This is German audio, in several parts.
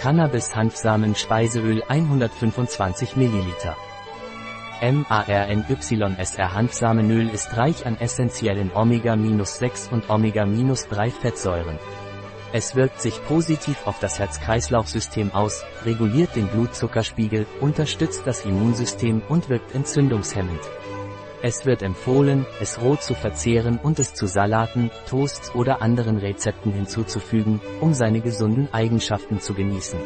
Cannabis-Hanfsamen-Speiseöl 125 ml. MARNYSR Hanfsamenöl ist reich an essentiellen Omega-6 und Omega-3 Fettsäuren. Es wirkt sich positiv auf das Herz-Kreislauf-System aus, reguliert den Blutzuckerspiegel, unterstützt das Immunsystem und wirkt entzündungshemmend. Es wird empfohlen, es roh zu verzehren und es zu Salaten, Toasts oder anderen Rezepten hinzuzufügen, um seine gesunden Eigenschaften zu genießen.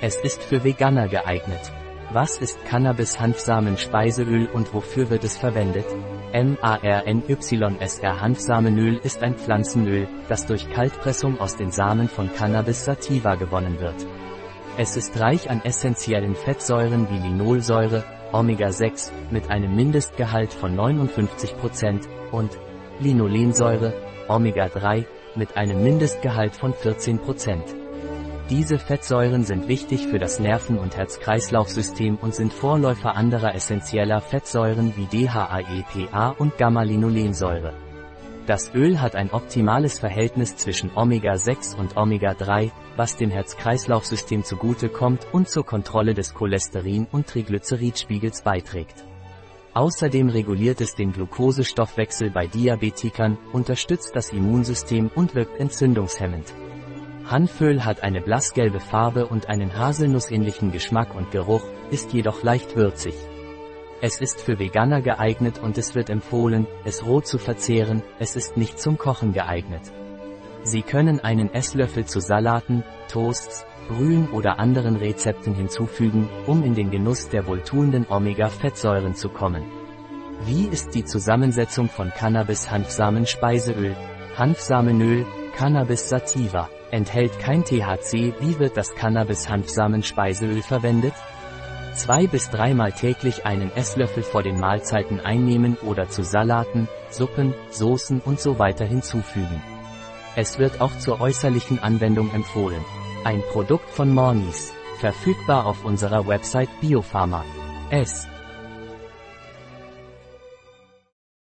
Es ist für Veganer geeignet. Was ist Cannabis-Hanfsamen-Speiseöl und wofür wird es verwendet? MARNYSR Hanfsamenöl ist ein Pflanzenöl, das durch Kaltpressung aus den Samen von Cannabis sativa gewonnen wird. Es ist reich an essentiellen Fettsäuren wie Linolsäure, Omega-6 mit einem Mindestgehalt von 59% und Linolensäure, Omega-3 mit einem Mindestgehalt von 14%. Diese Fettsäuren sind wichtig für das Nerven- und Herz-Kreislauf-System und sind Vorläufer anderer essentieller Fettsäuren wie DHAEPA und Gamma-Linolensäure. Das Öl hat ein optimales Verhältnis zwischen Omega-6 und Omega-3, was dem Herz-Kreislauf-System zugute kommt und zur Kontrolle des Cholesterin- und Triglyceridspiegels beiträgt. Außerdem reguliert es den Glukosestoffwechsel bei Diabetikern, unterstützt das Immunsystem und wirkt entzündungshemmend. Hanföl hat eine blassgelbe Farbe und einen haselnussähnlichen Geschmack und Geruch, ist jedoch leicht würzig. Es ist für Veganer geeignet und es wird empfohlen, es roh zu verzehren, es ist nicht zum Kochen geeignet. Sie können einen Esslöffel zu Salaten, Toasts, Brühen oder anderen Rezepten hinzufügen, um in den Genuss der wohltuenden Omega-Fettsäuren zu kommen. Wie ist die Zusammensetzung von Cannabis-Hanfsamen-Speiseöl, Hanfsamenöl, Cannabis sativa? Enthält kein THC, wie wird das Cannabis-Hanfsamen-Speiseöl verwendet? Zwei bis dreimal täglich einen Esslöffel vor den Mahlzeiten einnehmen oder zu Salaten, Suppen, Soßen und so weiter hinzufügen. Es wird auch zur äußerlichen Anwendung empfohlen. Ein Produkt von Mornis, verfügbar auf unserer Website Biopharma. S.